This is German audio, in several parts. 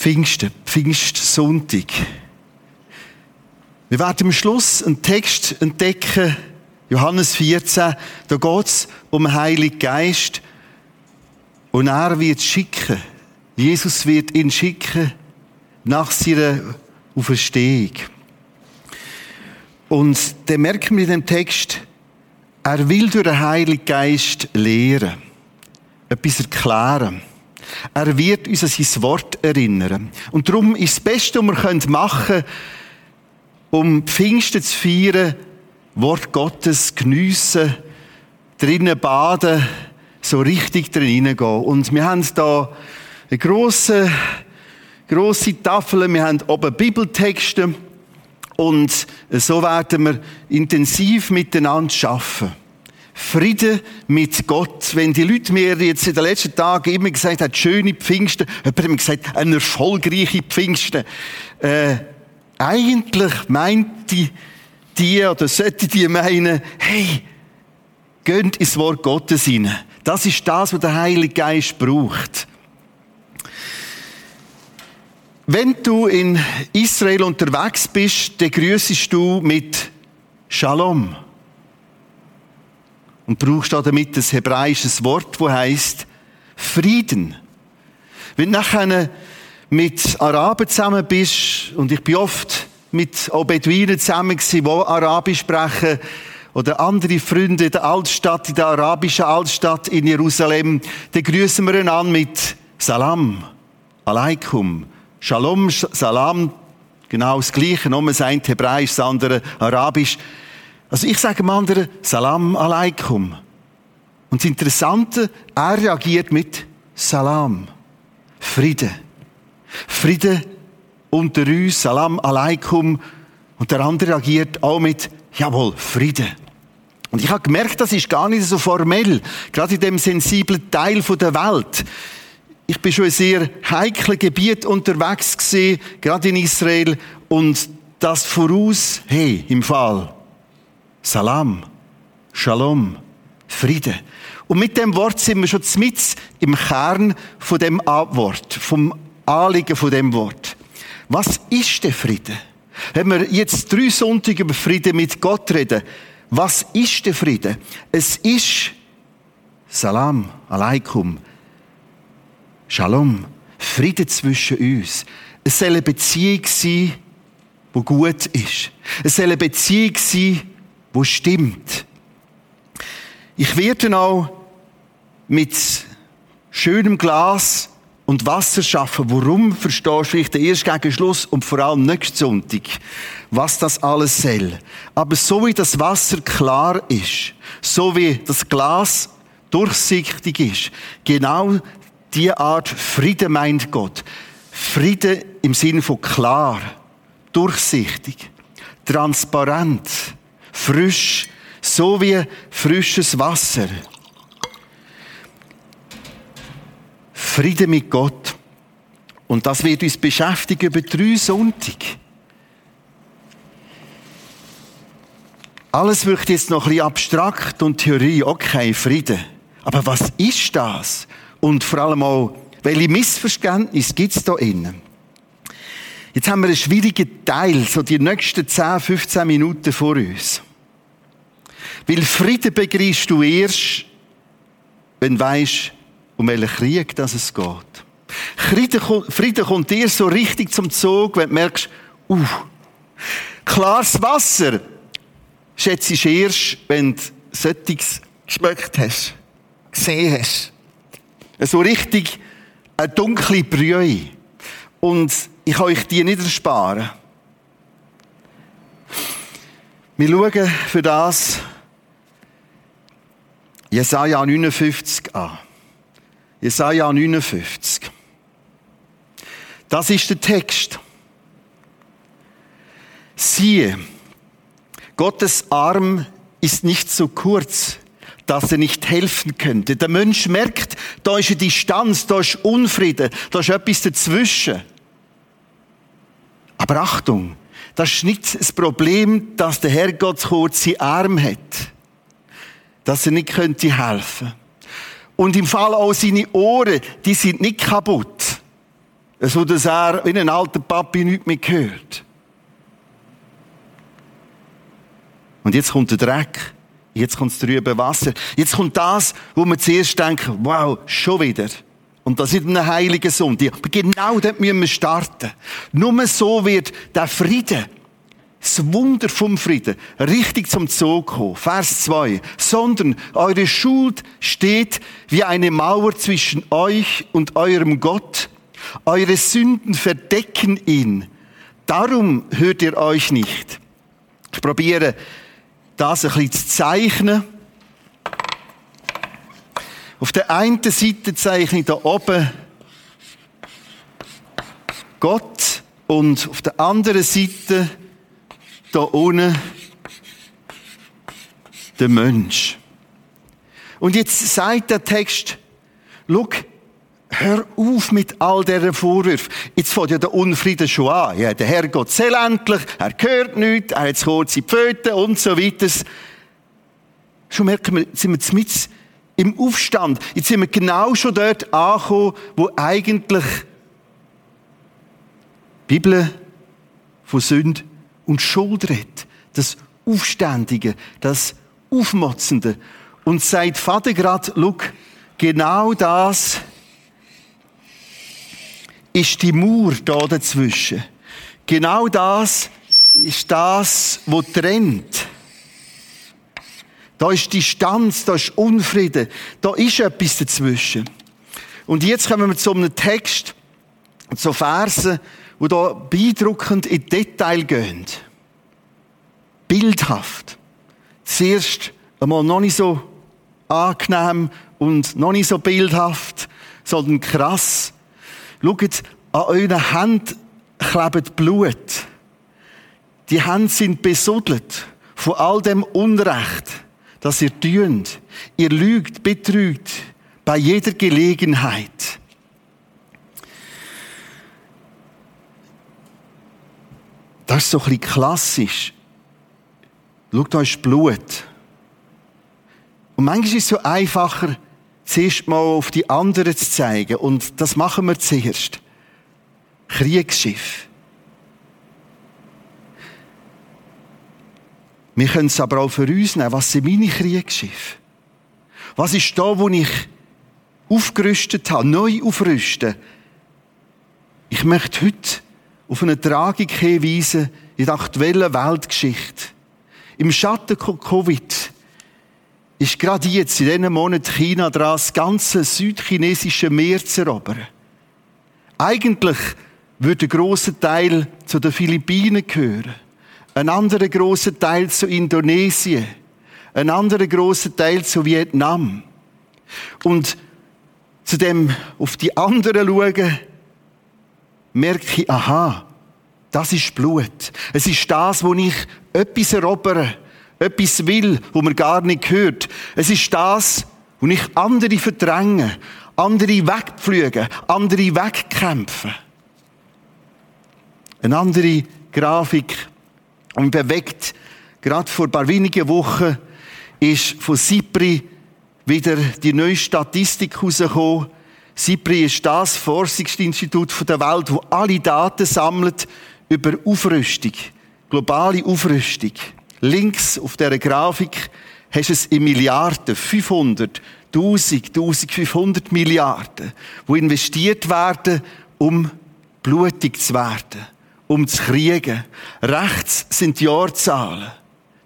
Pfingsten, Pfingstsonntag. Wir werden am Schluss einen Text entdecken, Johannes 14, da geht es um den Heiligen Geist. Und er wird schicken. Jesus wird ihn schicken nach seiner Auferstehung. Und dann merken wir in dem Text, er will durch den Heiligen Geist lehren, etwas erklären. Er wird uns an sein Wort erinnern. Und darum ist das Beste, was wir machen können, um Pfingsten zu feiern, Wort Gottes geniessen, drinnen baden, so richtig drin hineingehen. Und wir haben da eine grosse, grosse Tafel, wir haben oben Bibeltexte und so werden wir intensiv miteinander arbeiten. Friede mit Gott. Wenn die Leute mir jetzt in den letzten Tagen immer gesagt haben, schöne Pfingsten, jemand hat mir gesagt, eine erfolgreiche Pfingsten. Äh, eigentlich meint die, die oder sollte die meinen, hey, gönnt ins Wort Gottes hinein. Das ist das, was der Heilige Geist braucht. Wenn du in Israel unterwegs bist, dann grüßest du mit Shalom. Und brauchst damit das hebräisches Wort, wo heißt Frieden. Wenn du nachher mit Araben zusammen bist, und ich bin oft mit Beduinen zusammen gewesen, die Arabisch sprechen, oder andere Freunde in der Altstadt, in der arabischen Altstadt in Jerusalem, dann grüßen wir einander mit Salam, Alaikum, Shalom, Salam, genau das Gleiche, nur das eine Hebräisch, das andere Arabisch. Also ich sage dem anderen Salam Alaikum. Und das Interessante, er reagiert mit Salam, Friede. Friede unter uns, Salam Alaikum. Und der andere reagiert auch mit Jawohl, Friede. Und ich habe gemerkt, das ist gar nicht so formell, gerade in dem sensiblen Teil der Welt. Ich bin schon in sehr heiklen Gebiet unterwegs gewesen, gerade in Israel, und das voraus, hey, im Fall, Salam, Shalom, Friede. Und mit dem Wort sind wir schon mit im Kern von dem Wort, vom Anliegen von dem Wort. Was ist der Friede? Wenn wir jetzt drei Sonntage über Frieden mit Gott reden, was ist der Friede? Es ist Salam, Alaikum, Shalom, Friede zwischen uns. Es soll eine Beziehung sein, die gut ist. Es soll eine Beziehung sein, die stimmt. Ich werde auch mit schönem Glas und Wasser schaffen. Warum verstehst du den ersten gegen Schluss und vor allem nächsten Sonntag, was das alles soll. Aber so wie das Wasser klar ist, so wie das Glas durchsichtig ist, genau die Art Friede meint Gott. Friede im Sinne von klar, durchsichtig, transparent, frisch, so wie frisches Wasser. Friede mit Gott. Und das wird uns beschäftigen über drei Sonntage. Alles wirkt jetzt noch ein bisschen abstrakt und Theorie. Okay, Friede. Aber was ist das? Und vor allem auch, welche Missverständnisse gibt es da innen? Jetzt haben wir einen schwierigen Teil, so die nächsten 10, 15 Minuten vor uns. Weil Frieden begreifst du erst, wenn du weißt, um welchen Krieg das es geht. Frieden, kommt dir so richtig zum Zug, wenn du merkst, uh, klares Wasser schätze ich erst, wenn du solches geschmeckt hast, gesehen hast. So richtig eine dunkle Brühe. Und ich kann euch die nicht ersparen. Wir schauen für das Jesaja 59 an. Jesaja 59. Das ist der Text. Siehe, Gottes Arm ist nicht so kurz, dass er nicht helfen könnte. Der Mensch merkt, da ist eine Distanz, da ist Unfrieden, da ist etwas dazwischen. Aber Achtung, das ist nicht das Problem, dass der Herrgott kurze Arm hat, dass er nicht könnte helfen. Und im Fall auch seine Ohren, die sind nicht kaputt. so dass er wie ein alter Papi nichts mehr hört. Und jetzt kommt der Dreck. Jetzt kommt das trübe Wasser. Jetzt kommt das, wo man zuerst denkt, wow, schon wieder. Und das ist eine heilige Sonntag. Aber genau dort müssen wir starten. Nur so wird der Frieden, das Wunder vom Frieden, richtig zum Zug kommen. Vers 2. Sondern eure Schuld steht wie eine Mauer zwischen euch und eurem Gott. Eure Sünden verdecken ihn. Darum hört ihr euch nicht. Ich probiere, das ein bisschen zu zeichnen. Auf der einen Seite zeichne ich da oben Gott und auf der anderen Seite da unten der Mensch. Und jetzt sagt der Text, schau, hör auf mit all diesen Vorwürfen. Jetzt fängt ja der Unfrieden schon an. Ja, der Herr Gott endlich, er hört nichts, er hat kurze Pfoten und so weiter. Schon merken wir, sind wir mit im Aufstand. Jetzt sind wir genau schon dort angekommen, wo eigentlich die Bibel von Sünde und Schuld redet. Das Aufständige, das Aufmotzende. Und sagt Vater gerade, schau, genau das ist die Mauer da dazwischen. Genau das ist das, was trennt. Da ist Distanz, da ist Unfrieden, da ist etwas dazwischen. Und jetzt kommen wir zu einem Text, zu Versen, die da beeindruckend in Detail gehen. Bildhaft. Zuerst einmal noch nicht so angenehm und noch nicht so bildhaft, sondern krass. Schaut, an euren Händen klebt Blut. Die Hände sind besudelt von all dem Unrecht, das ihr tut. Ihr lügt, betrügt bei jeder Gelegenheit. Das ist so ein bisschen klassisch. Schaut, ist Blut. Und manchmal ist es so einfacher, zuerst mal auf die anderen zu zeigen. Und das machen wir zuerst. Kriegsschiff. Wir können es aber auch für uns nehmen. Was sind meine Kriegsschiffe? Was ist da, wo ich aufgerüstet habe, neu aufrüsten? Ich möchte heute auf eine Tragik hinweisen in der aktuellen Weltgeschichte. Im Schatten von Covid ist gerade jetzt in diesem Monat China dran, das ganze südchinesische Meer zu erobern. Eigentlich würde ein grosser Teil zu den Philippinen gehören, ein anderer grosser Teil zu Indonesien, ein anderer grosser Teil zu Vietnam. Und zu dem auf die anderen schauen, merke ich, aha, das ist Blut. Es ist das, wo ich etwas erobere, etwas will, wo man gar nicht hört. Es ist das, wo ich andere verdränge, andere wegpflüge, andere wegkämpfe. Eine andere Grafik und bewegt, gerade vor ein paar wenigen Wochen ist von SIPRI wieder die neue Statistik herausgekommen. SIPRI ist das Forschungsinstitut der Welt, wo alle Daten sammelt über Aufrüstung, globale Aufrüstung. Links auf der Grafik hast du es in Milliarden, 500, 1000, 1500 Milliarden, wo investiert werden, um blutig zu werden, um zu kriegen. Rechts sind die Jahrzahlen.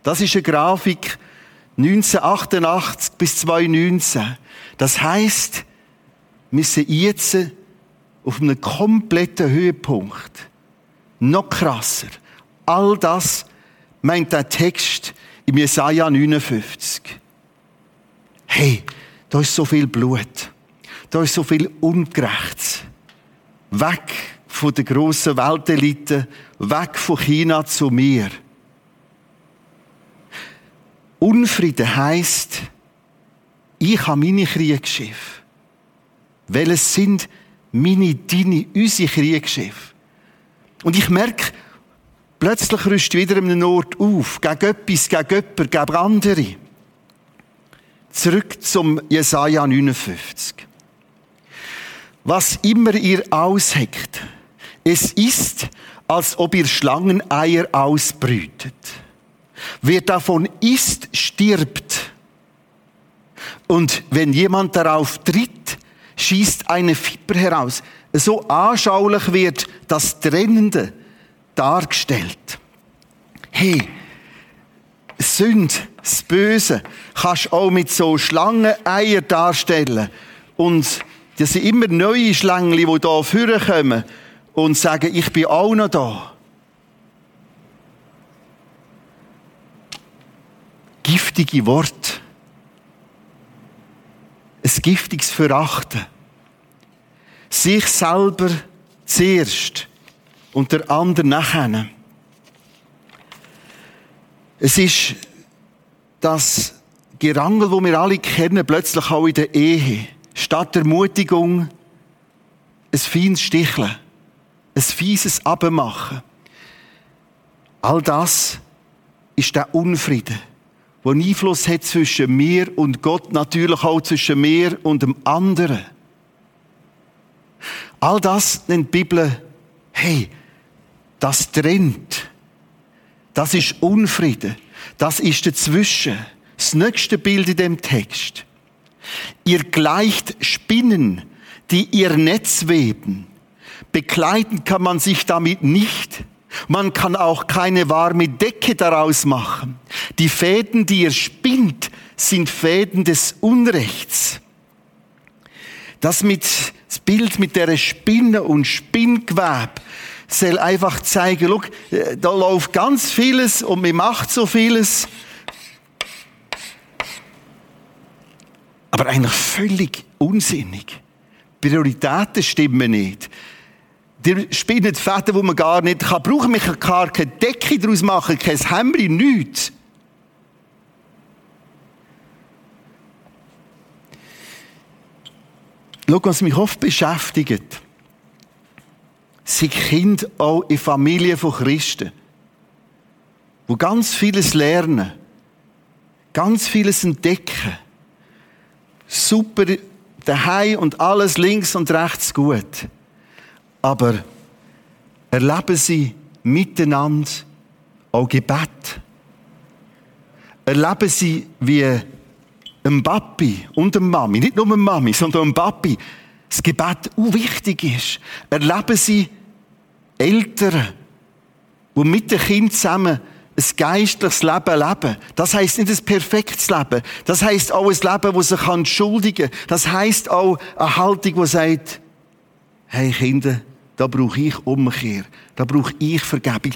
Das ist eine Grafik 1988 bis 2019. Das heißt, wir sind jetzt auf einem kompletten Höhepunkt. Noch krasser. All das meint der Text im Jesaja 59. Hey, da ist so viel Blut. Da ist so viel Ungerechts. Weg von der grossen Weltelite, weg von China zu mir. Unfrieden heisst, ich habe meine Kriegsschiffe. Welches sind meine, deine, unsere Kriegsschiffe? Und ich merke, Plötzlich rüstet wieder an einem Ort auf, gegen etwas, gegen jemanden, gegen andere. Zurück zum Jesaja 59. was immer ihr ausheckt, es ist, als ob ihr Schlangeneier ausbrütet. Wer davon isst, stirbt. Und wenn jemand darauf tritt, schießt eine Viper heraus. So anschaulich wird das Trennende dargestellt. Hey, Sünd, das Böse, kannst auch mit so Schlangeneier darstellen. Und das sind immer neue Schlangen, die hier vorkommen und sagen, ich bin auch noch da. Giftige Worte. Ein giftiges Verachten. Sich selber zuerst und der andere nachher. Es ist das Gerangel, wo wir alle kennen, plötzlich auch in der Ehe. Statt Ermutigung ein feines Sticheln, ein fieses Abmachen. All das ist der Unfrieden, der Einfluss hat zwischen mir und Gott, natürlich auch zwischen mir und dem anderen. All das nennt die Bibel, hey, das trennt. Das ist Unfrieden. Das ist dazwischen. Das nächste Bild in dem Text. Ihr gleicht Spinnen, die ihr Netz weben. Bekleiden kann man sich damit nicht. Man kann auch keine warme Decke daraus machen. Die Fäden, die ihr spinnt, sind Fäden des Unrechts. Das mit, das Bild mit der Spinne und Spinngeweb soll einfach zeigen, schau, äh, da läuft ganz vieles und man macht so vieles. Aber eigentlich völlig unsinnig. Prioritäten stimmen nicht. Die spinnen Fäden, die man gar nicht kann brauchen. Man kann gar keine Decke daraus machen, kein Hemd, nichts. Schau, was mich oft beschäftigt sind Kinder auch in Familien von Christen, wo ganz vieles lernen, ganz vieles entdecken, super daheim und alles links und rechts gut. Aber erleben sie miteinander auch Gebet. Erleben sie, wie ein Papi und eine Mami, nicht nur eine Mami, sondern ein Papi, das Gebet auch wichtig ist. Erleben Sie Eltern, die mit dem Kind zusammen ein geistliches Leben leben. Das heißt nicht ein perfektes Leben. Das heißt auch ein Leben, das sich entschuldigen kann. Das heißt auch eine Haltung, die sagt, hey Kinder, da brauche ich Umkehr. Da brauche ich Vergebung.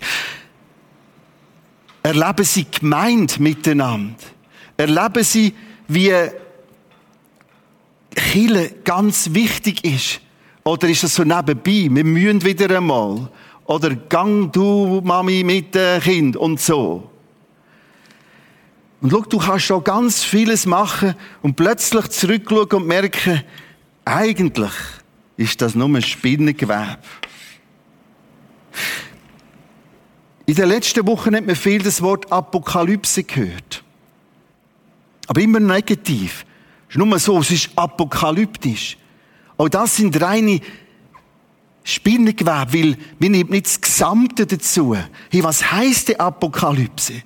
Erleben Sie gemeint miteinander. Erleben Sie, wie Chile ganz wichtig ist? Oder ist das so nebenbei? Wir müssen wieder einmal. Oder gang du, Mami, mit dem Kind und so. Und schau, du kannst schon ganz vieles machen und plötzlich zurückschauen und merken, eigentlich ist das nur ein Spinnengewebe. In den letzten Wochen hat man viel das Wort Apokalypse gehört. Aber immer negativ. Es ist nur so, es ist apokalyptisch. Auch das sind reine Spinnengewebe, weil wir nehmen nicht das Gesamte dazu. Hey, was heißt die Apokalypse?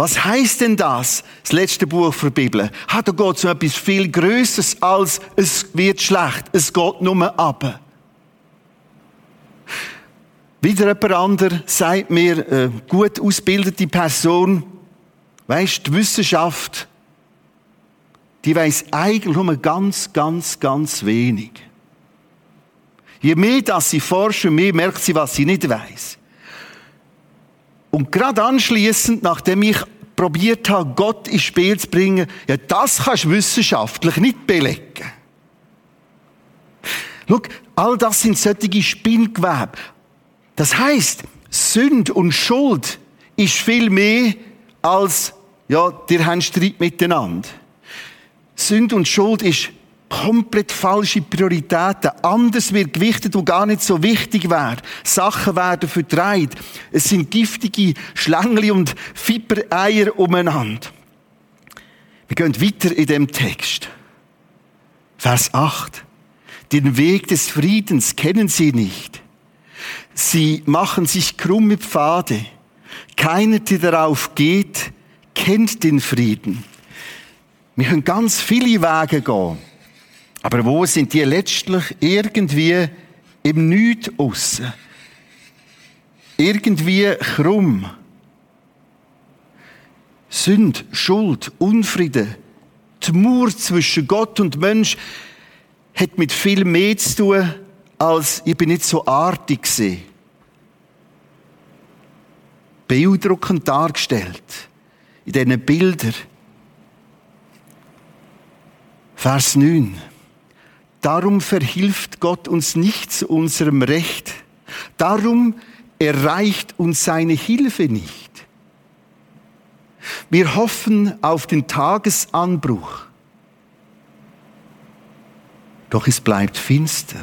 Was heißt denn das? Das letzte Buch der Bibel. Hat da geht so etwas viel Größeres als es wird schlecht. Es geht nur ab. Wieder jemand anderer sagt mir, eine gut ausgebildete Person, weisst, die Wissenschaft die weiß eigentlich nur ganz, ganz, ganz wenig. Je mehr dass sie forschen, mehr merkt sie, was sie nicht weiß. Und gerade anschließend, nachdem ich probiert habe, Gott ins Spiel zu bringen, ja, das kannst du wissenschaftlich nicht belegen. Schau, all das sind solche Spinngewebe. Das heißt, Sünd und Schuld ist viel mehr als, ja, dir haben Streit miteinander. Sünde und Schuld ist komplett falsche Prioritäten. Anders wird gewichtet, wo gar nicht so wichtig wäre. Sachen werden verdreht. Es sind giftige Schlängli und Fibereier umeinander. Wir gehen weiter in dem Text. Vers 8. Den Weg des Friedens kennen sie nicht. Sie machen sich krumme Pfade. Keiner, der darauf geht, kennt den Frieden. Wir können ganz viele Wege gehen. Aber wo sind die letztlich irgendwie im Nichts aussen? Irgendwie krumm. Sünd, Schuld, Unfrieden, die Mauer zwischen Gott und Mensch hat mit viel mehr zu tun, als ich bin nicht so artig gesehen. Beeindruckend dargestellt. In diesen Bildern. Vers 9. Darum verhilft Gott uns nicht zu unserem Recht. Darum erreicht uns seine Hilfe nicht. Wir hoffen auf den Tagesanbruch. Doch es bleibt finster.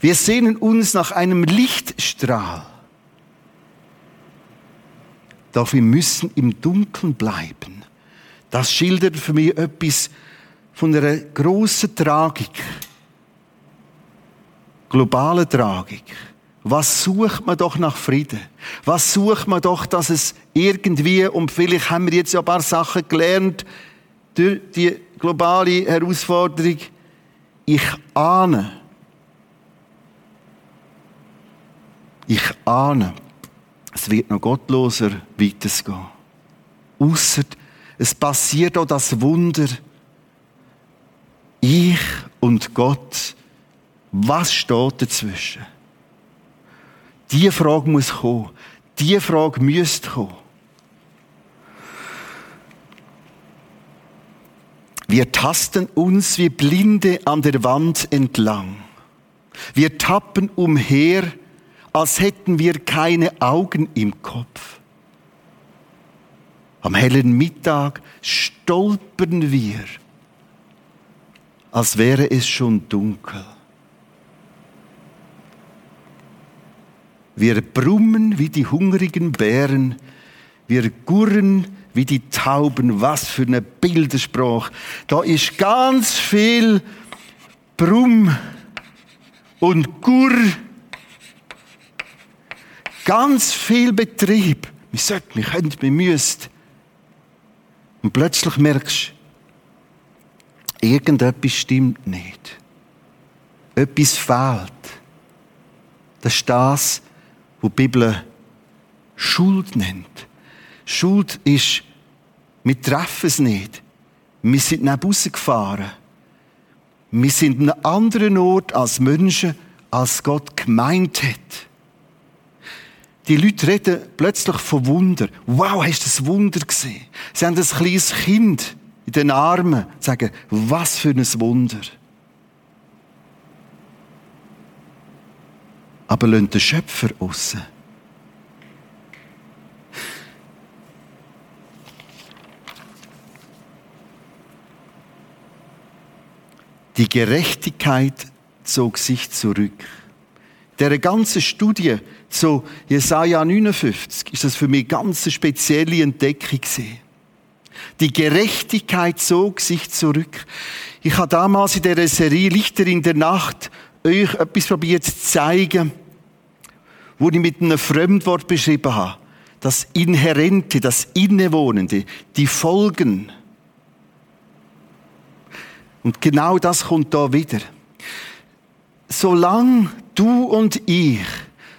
Wir sehnen uns nach einem Lichtstrahl. Doch wir müssen im Dunkeln bleiben. Das schildert für mich etwas von einer grossen Tragik. Globale Tragik. Was sucht man doch nach Frieden? Was sucht man doch, dass es irgendwie, und vielleicht haben wir jetzt ja ein paar Sachen gelernt, durch die globale Herausforderung, ich ahne, ich ahne, es wird noch gottloser weitergehen. Ausser, es passiert auch das Wunder, ich und Gott, was steht dazwischen? Die Frage muss kommen. Die Frage müsste kommen. Wir tasten uns wie Blinde an der Wand entlang. Wir tappen umher, als hätten wir keine Augen im Kopf. Am hellen Mittag stolpern wir, als wäre es schon dunkel. Wir brummen wie die hungrigen Bären. Wir gurren wie die Tauben. Was für eine Bildersprache. Da ist ganz viel Brumm und Gurr. Ganz viel Betrieb. Wir sollten, wir können, wir müssen. Und plötzlich merkst du, irgendetwas stimmt nicht. Etwas fehlt. Das ist das, wo die Bibel Schuld nennt. Schuld ist, wir treffen es nicht. Wir sind nach Hause gefahren. Wir sind an einem anderen Ort als Menschen, als Gott gemeint hat. Die Leute reden plötzlich von Wunder. Wow, hast du das Wunder gesehen? Sie haben ein kleines Kind in den Armen und sagen, was für ein Wunder. aber lassen den Schöpfer aussen. Die Gerechtigkeit zog sich zurück. Der ganze Studie zu Jesaja 59 ist das für mich eine ganz spezielle Entdeckung gewesen. Die Gerechtigkeit zog sich zurück. Ich habe damals in der Serie Lichter in der Nacht euch etwas probiert zu zeigen, wo ich mit einem Fremdwort beschrieben habe. Das Inhärente, das Innewohnende, die Folgen. Und genau das kommt da wieder. Solange du und ich,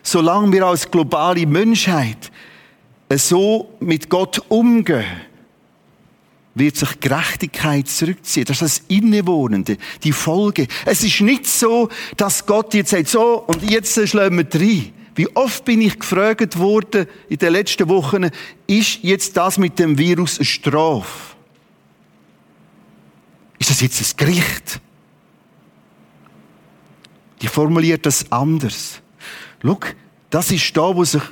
solange wir als globale Menschheit so mit Gott umgehen, wird sich Gerechtigkeit zurückziehen. Das ist das Innewohnende, die Folge. Es ist nicht so, dass Gott jetzt sagt, so, und jetzt schlagen wir rein. Wie oft bin ich gefragt worden in den letzten Wochen, ist jetzt das mit dem Virus eine Strafe? Ist das jetzt ein Gericht? Die formuliert das anders. Schau, das ist da, wo sich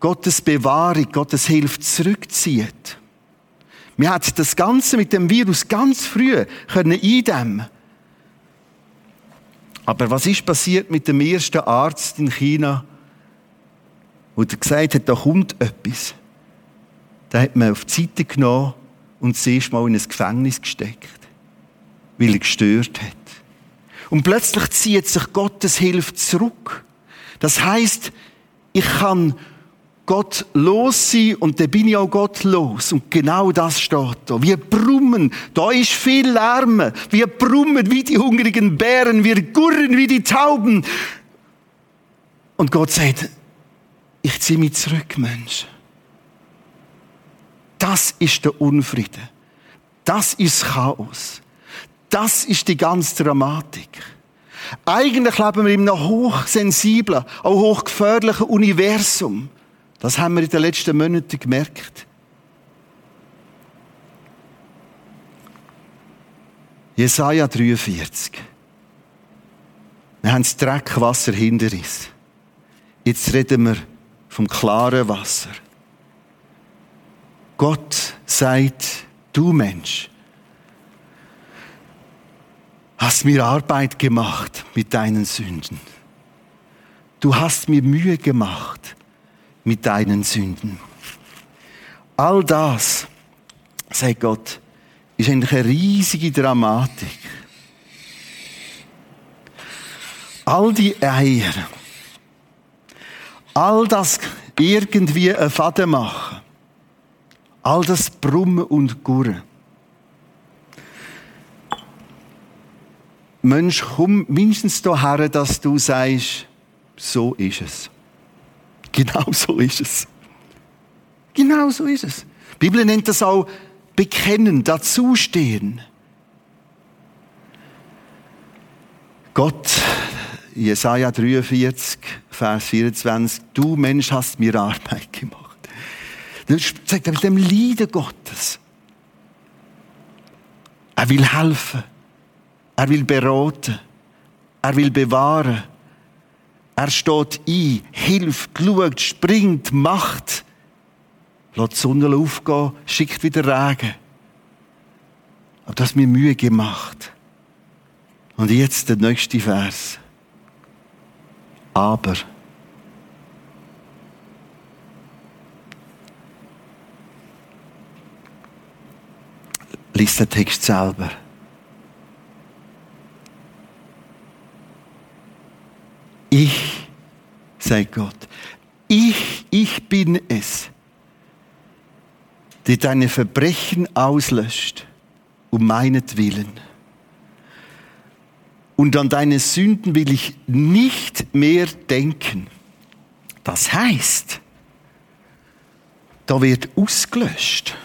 Gottes Bewahrung, Gottes Hilfe zurückzieht. Wir hätten das Ganze mit dem Virus ganz früh können eindämmen Aber was ist passiert mit dem ersten Arzt in China, der gesagt hat, da kommt etwas? Da hat man auf die Seite genommen und zuerst mal in ein Gefängnis gesteckt. weil er gestört hat. Und plötzlich zieht sich Gottes Hilfe zurück. Das heißt, ich kann Gott los sein und dann bin ich auch Gott los. Und genau das steht da. Wir brummen, da ist viel Lärm. Wir brummen wie die hungrigen Bären, wir gurren wie die Tauben. Und Gott sagt, ich ziehe mich zurück, Mensch. Das ist der Unfrieden. Das ist Chaos. Das ist die ganze Dramatik. Eigentlich leben wir in einem hochsensiblen, auch hochgefährlichen Universum. Das haben wir in den letzten Monaten gemerkt. Jesaja 43. Wir haben das Dreckwasser hinter uns. Jetzt reden wir vom klaren Wasser. Gott sagt, du Mensch, hast mir Arbeit gemacht mit deinen Sünden. Du hast mir Mühe gemacht mit deinen Sünden. All das, sagt Gott, ist eigentlich eine riesige Dramatik. All die Eier, all das irgendwie ein Faden machen, all das Brummen und Gurren. Mensch, komm mindestens daher, dass du sagst, so ist es. Genau so ist es. Genau so ist es. Die Bibel nennt das auch bekennen, dazustehen. Gott, Jesaja 43, Vers 24, du Mensch hast mir Arbeit gemacht. Sagt er mit dem Lieder Gottes. Er will helfen. Er will beraten. Er will bewahren. Er steht ein, hilft, schaut, springt, macht. Lässt die Sonne aufgehen, schickt wieder Regen. Aber das hat mir Mühe gemacht. Und jetzt der nächste Vers. Aber. Lies den Text selber. Ich, sagt Gott, ich, ich bin es, der deine Verbrechen auslöscht, um meinetwillen. Und an deine Sünden will ich nicht mehr denken. Das heißt, da wird ausgelöscht.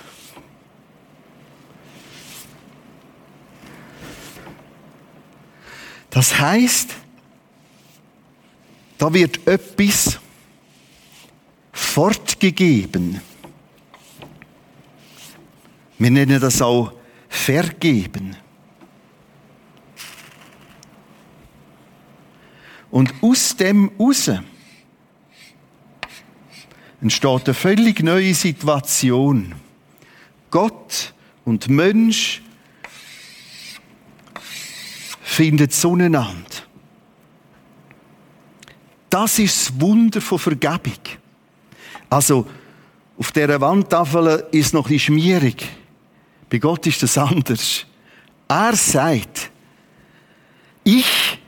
Das heißt, da wird etwas fortgegeben. Wir nennen das auch vergeben. Und aus dem raus entsteht eine völlig neue Situation. Gott und Mensch finden zueinander. Das ist das Wunder von Vergebung. Also, auf dieser Wandtafel ist noch bisschen schmierig. Bei Gott ist das anders. Er sagt, ich,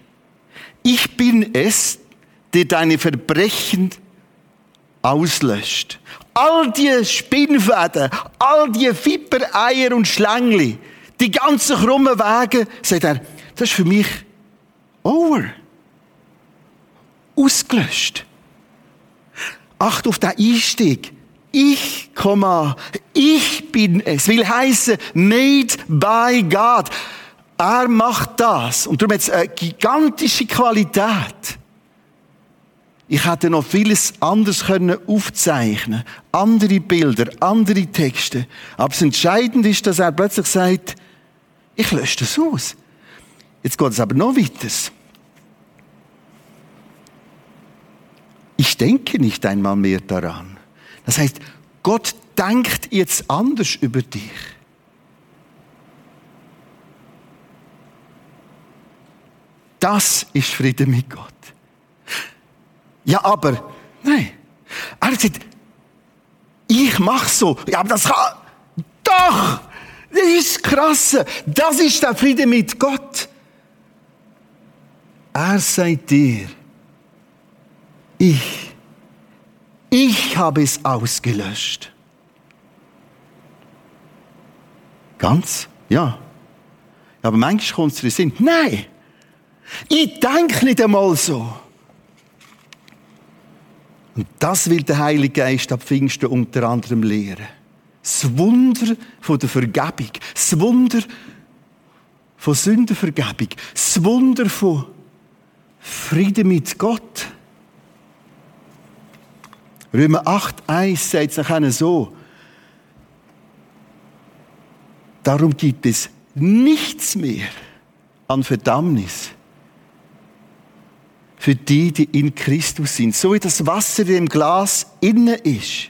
ich bin es, der deine Verbrechen auslöscht. All die Spinnfäden, all die Vippereier und Schlängli, die ganzen krummen Wege, sagt er, das ist für mich over ausgelöscht. Acht auf den Einstieg. Ich komme, ich bin es. Will heißen, made by God. Er macht das. Und darum hat es eine gigantische Qualität. Ich hätte noch vieles anderes können aufzeichnen. Andere Bilder, andere Texte. Aber das Entscheidende ist, dass er plötzlich sagt, ich lösche das aus. Jetzt geht es aber noch weiter. Ich denke nicht einmal mehr daran. Das heißt, Gott denkt jetzt anders über dich. Das ist Friede mit Gott. Ja, aber, nein. Er gesagt, ich mach so. Ja, aber das kann, doch! Das ist krass. Das ist der Friede mit Gott. Er sagt dir, ich, ich habe es ausgelöscht. Ganz? Ja. Aber manchmal kommt es dir Sinn. Nein! Ich denke nicht einmal so. Und das will der Heilige Geist ab Pfingsten unter anderem lehren. Das Wunder von der Vergebung. Das Wunder von Sündenvergebung. Das Wunder von Frieden mit Gott. Römer 8, 1 sagt es nachher so. Darum gibt es nichts mehr an Verdammnis für die, die in Christus sind. So wie das Wasser im Glas innen ist.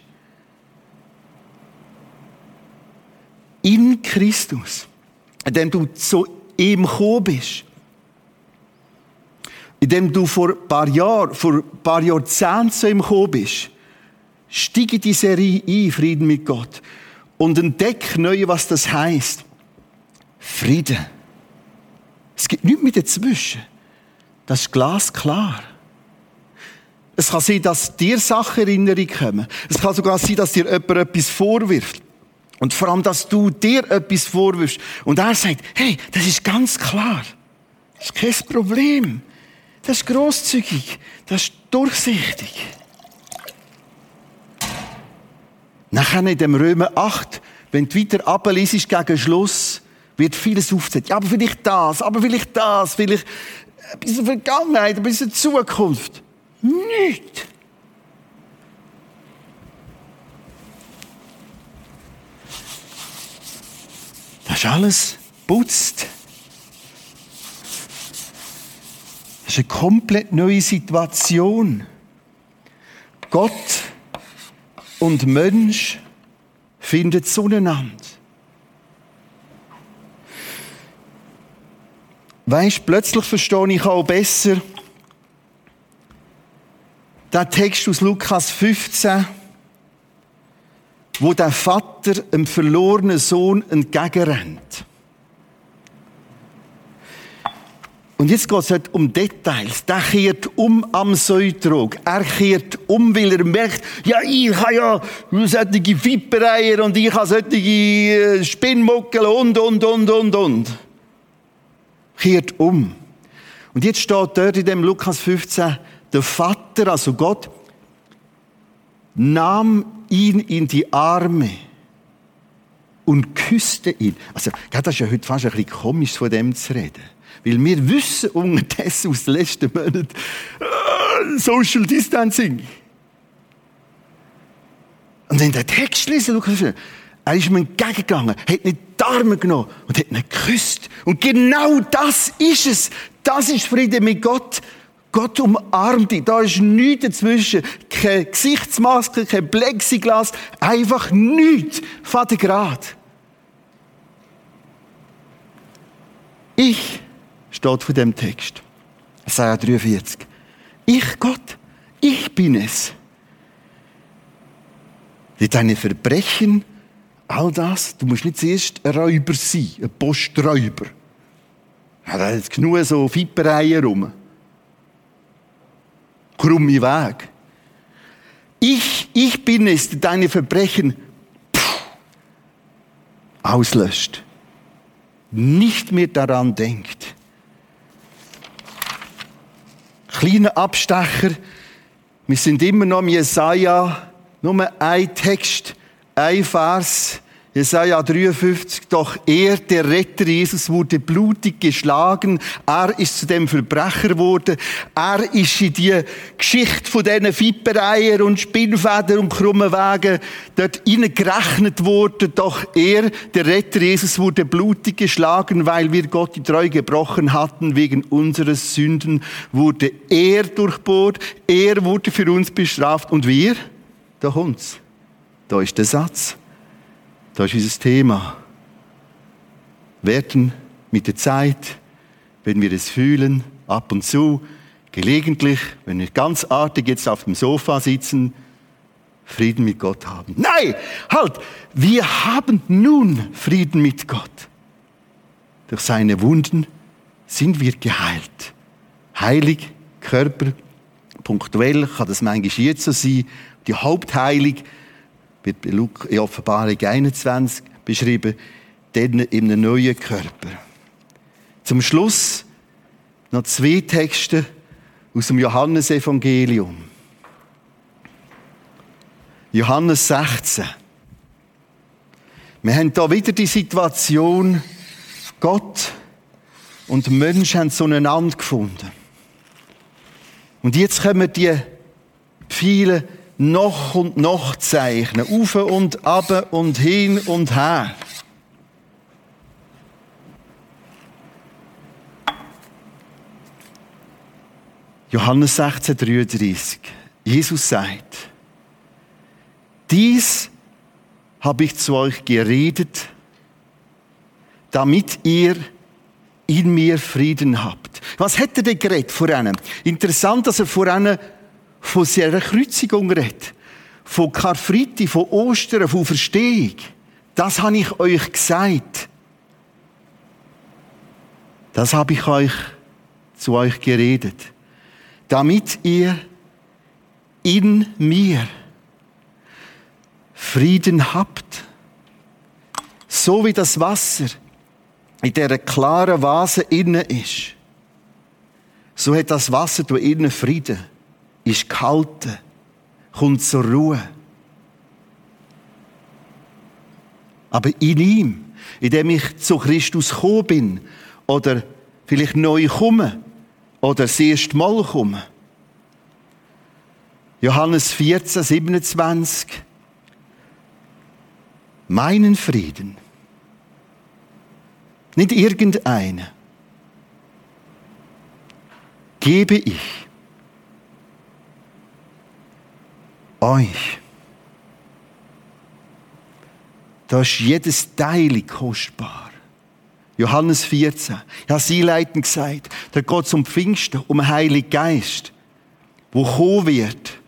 In Christus. Indem du zu ihm gekommen bist. Indem du vor ein paar Jahren, vor ein paar Jahrzehnten zu ihm gekommen bist. Steige die Serie ein, Frieden mit Gott. Und entdecke neu, was das heißt. Frieden. Es gibt nichts mehr dazwischen. Das ist glasklar. Es kann sein, dass dir Sachen in Erinnerung kommen. Es kann sogar sein, dass dir jemand etwas vorwirft. Und vor allem, dass du dir etwas vorwirfst. Und er sagt, hey, das ist ganz klar. Das ist kein Problem. Das ist grosszügig. Das ist durchsichtig. Nachher in dem Römer 8, wenn du weiter abliest gegen Schluss, wird vieles aufgezählt. Ja, aber vielleicht das, aber vielleicht das, vielleicht ein bisschen Vergangenheit, ein bisschen Zukunft. Nicht. Das ist alles putzt. Das ist eine komplett neue Situation. Gott und Mensch finden zueinander. Weißt, plötzlich verstehe ich auch besser der Text aus Lukas 15, wo der Vater einem verlorenen Sohn entgegenrennt. Und jetzt geht es halt um Details. Der kehrt um am Säutrog. Er kehrt um, weil er merkt, ja, ich habe ja solche Vippereier und ich habe solche äh, Spinnmuckel und, und, und, und, und kehrt um. Und jetzt steht dort in dem Lukas 15, der Vater, also Gott, nahm ihn in die Arme und küsste ihn. Also, das ist ja heute fast ein bisschen komisch, von dem zu reden. Weil wir wissen unterdessen aus den letzten Monaten, äh, Social Distancing. Und wenn der Text lesen, 15, er ist ihm entgegengegangen, hat nicht die Arme genommen und hat ihn geküsst. Und genau das ist es. Das ist Friede mit Gott. Gott umarmt dich. Da ist nichts dazwischen. Keine Gesichtsmaske, kein Plexiglas. Einfach nichts. Vater Grad. Ich, steht von dem Text. Jesaja 43. Ich, Gott, ich bin es, die deine Verbrechen All das, du musst nicht zuerst ein Räuber sein, ein Posträuber. Ja, da hat genug so Fippereien rum. Krumme Weg. Ich, ich bin es, der deine Verbrechen pff, auslöscht. Nicht mehr daran denkt. Kleiner Abstecher. Wir sind immer noch im Jesaja. Nur ein Text ein Vers, Jesaja 53, doch er, der Retter Jesus, wurde blutig geschlagen. Er ist zu dem Verbrecher geworden. Er ist in die Geschichte von diesen Vippereien und Spinnfedern und krummen Wegen dort gerechnet worden. Doch er, der Retter Jesus, wurde blutig geschlagen, weil wir Gott die Treue gebrochen hatten. Wegen unserer Sünden wurde er durchbohrt. Er wurde für uns bestraft. Und wir? Da kommt's. Da ist der Satz. Da ist unser Thema. Werden mit der Zeit, wenn wir es fühlen, ab und zu, gelegentlich, wenn wir ganz artig jetzt auf dem Sofa sitzen, Frieden mit Gott haben. Nein, halt, wir haben nun Frieden mit Gott. Durch seine Wunden sind wir geheilt. Heilig, Körper, punktuell kann das manchmal jetzt so sein. Die Hauptheilung wird in Offenbarung 21 beschrieben, dann in einem neuen Körper. Zum Schluss noch zwei Texte aus dem Johannesevangelium. Johannes 16. Wir haben da wieder die Situation, Gott und Mensch haben zueinander gefunden. Und jetzt wir die vielen noch und noch zeichnen, auf und ab und hin und her. Johannes 16, 33. Jesus sagt, dies habe ich zu euch geredet, damit ihr in mir Frieden habt. Was hätte er denn geredet vor einem? Interessant, dass er vor einem von seiner Kreuzigung redet. Von Karfreitag, von Ostern, von Verstehung. Das habe ich euch gesagt. Das habe ich euch zu euch geredet. Damit ihr in mir Frieden habt. So wie das Wasser in dieser klaren Vase innen ist, so hat das Wasser innen Frieden, ist gehalten, kommt zur Ruhe. Aber in ihm, in dem ich zu Christus gekommen bin, oder vielleicht neu komme, oder das erste Mal komme. Johannes 14, 27, meinen Frieden. Nicht irgendeine. Gebe ich euch. Da ist jedes Teil kostbar. Johannes 14. Ich habe sie leitend gesagt, da geht es um Pfingsten, um den Heiligen Geist, wo kommen wird,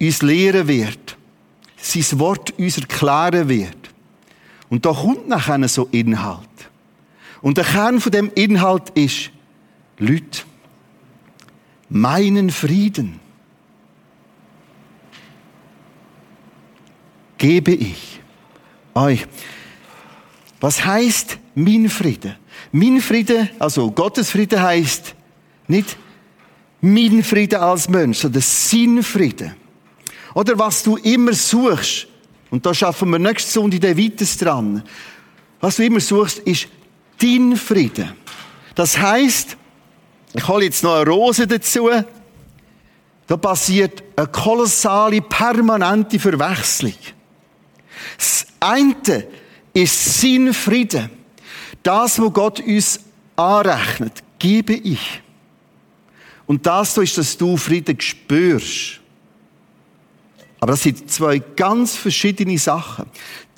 uns lehren wird, sein Wort uns erklären wird. Und da kommt nachher so Inhalt. Und der Kern von dem Inhalt ist, Leute, meinen Frieden gebe ich euch. Was heißt mein Friede? Mein Friede, also Gottes Friede heißt nicht mein Friede als Mensch, sondern sein Friede. Oder was du immer suchst, und da schaffen wir nächste Sonntag weiter dran. Was du immer suchst, ist dein Frieden. Das heißt, ich hole jetzt noch eine Rose dazu. Da passiert eine kolossale, permanente Verwechslung. Das eine ist sein Frieden. Das, wo Gott uns anrechnet, gebe ich. Und das ist, dass du Frieden spürst. Aber das sind zwei ganz verschiedene Sachen.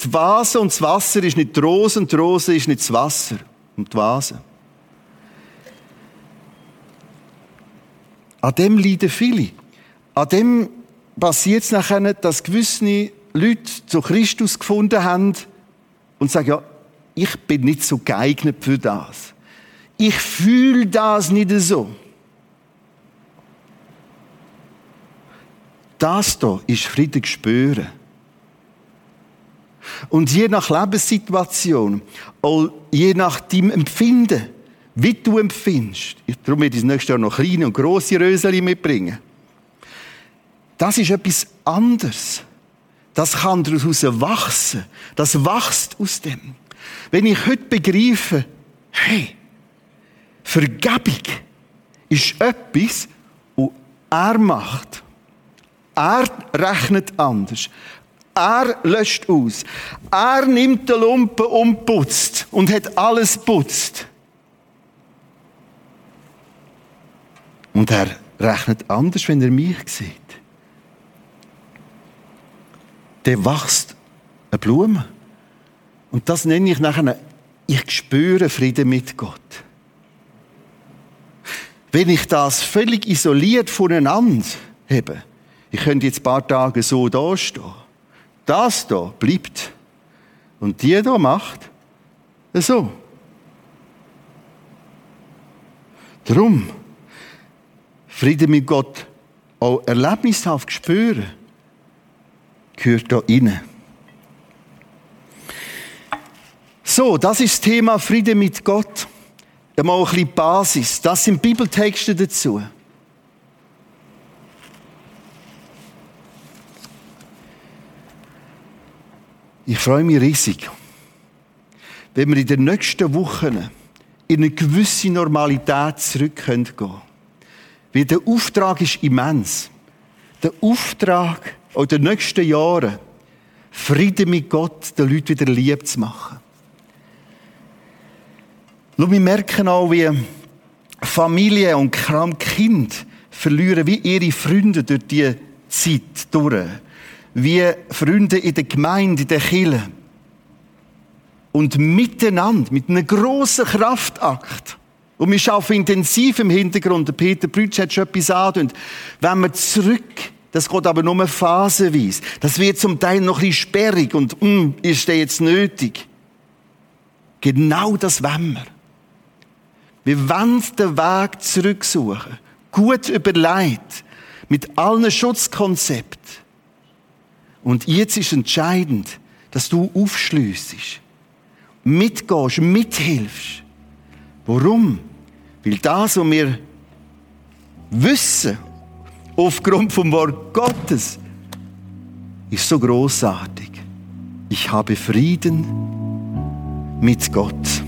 Die Vase und das Wasser ist nicht die Rose und die Rose ist nicht das Wasser und die Vase. An dem leiden viele. An dem passiert es nachher, dass gewisse Leute zu Christus gefunden haben und sagen, ja, ich bin nicht so geeignet für das. Ich fühle das nicht so. Das hier ist Frieden spüren. Und je nach Lebenssituation, je nach deinem Empfinden, wie du empfindest, darum werde ich das nächste Jahr noch kleine und grosse Röseli mitbringen. Das ist etwas anderes. Das kann daraus wachsen. Das wächst aus dem. Wenn ich heute begreife, hey, Vergebung ist etwas, was er macht. Er rechnet anders. Er löscht aus. Er nimmt den Lumpen und putzt und hat alles putzt. Und er rechnet anders, wenn er mich sieht. Der wächst eine Blume. Und das nenne ich nachher, ich spüre Frieden mit Gott. Wenn ich das völlig isoliert voneinander habe, ich könnte jetzt ein paar Tage so dastehen. das da bleibt. Und die da macht so. Drum, Friede mit Gott auch erlebnishaft spüren, gehört da rein. So, das ist das Thema Friede mit Gott. Mal ein bisschen Basis. Das sind Bibeltexte dazu. Ich freue mich riesig, wenn wir in den nächsten Wochen in eine gewisse Normalität zurück gehen können. Weil der Auftrag ist immens. Der Auftrag in den nächsten Jahren, Frieden mit Gott den Leuten wieder lieb zu machen. Schau, wir merken auch, wie Familie und Kind verlieren wie ihre Freunde durch diese Zeit durch wie Freunde in der Gemeinde, in der Kirche. Und miteinander, mit einem grossen Kraftakt. Und wir arbeiten intensiv im Hintergrund. Der Peter Brütsch hat schon etwas angedeutet. Wenn wir zurück, das geht aber nur phasenweise. Das wird zum Teil noch ein bisschen sperrig und, mm, ist der jetzt nötig? Genau das wollen wir. Wir wollen den Weg zurücksuchen. Gut überlegt. Mit allen Schutzkonzepten. Und jetzt ist entscheidend, dass du aufschliessest, mitgehst, mithilfst. Warum? Weil das, was wir wissen, aufgrund vom Wort Gottes, ist so großartig. Ich habe Frieden mit Gott.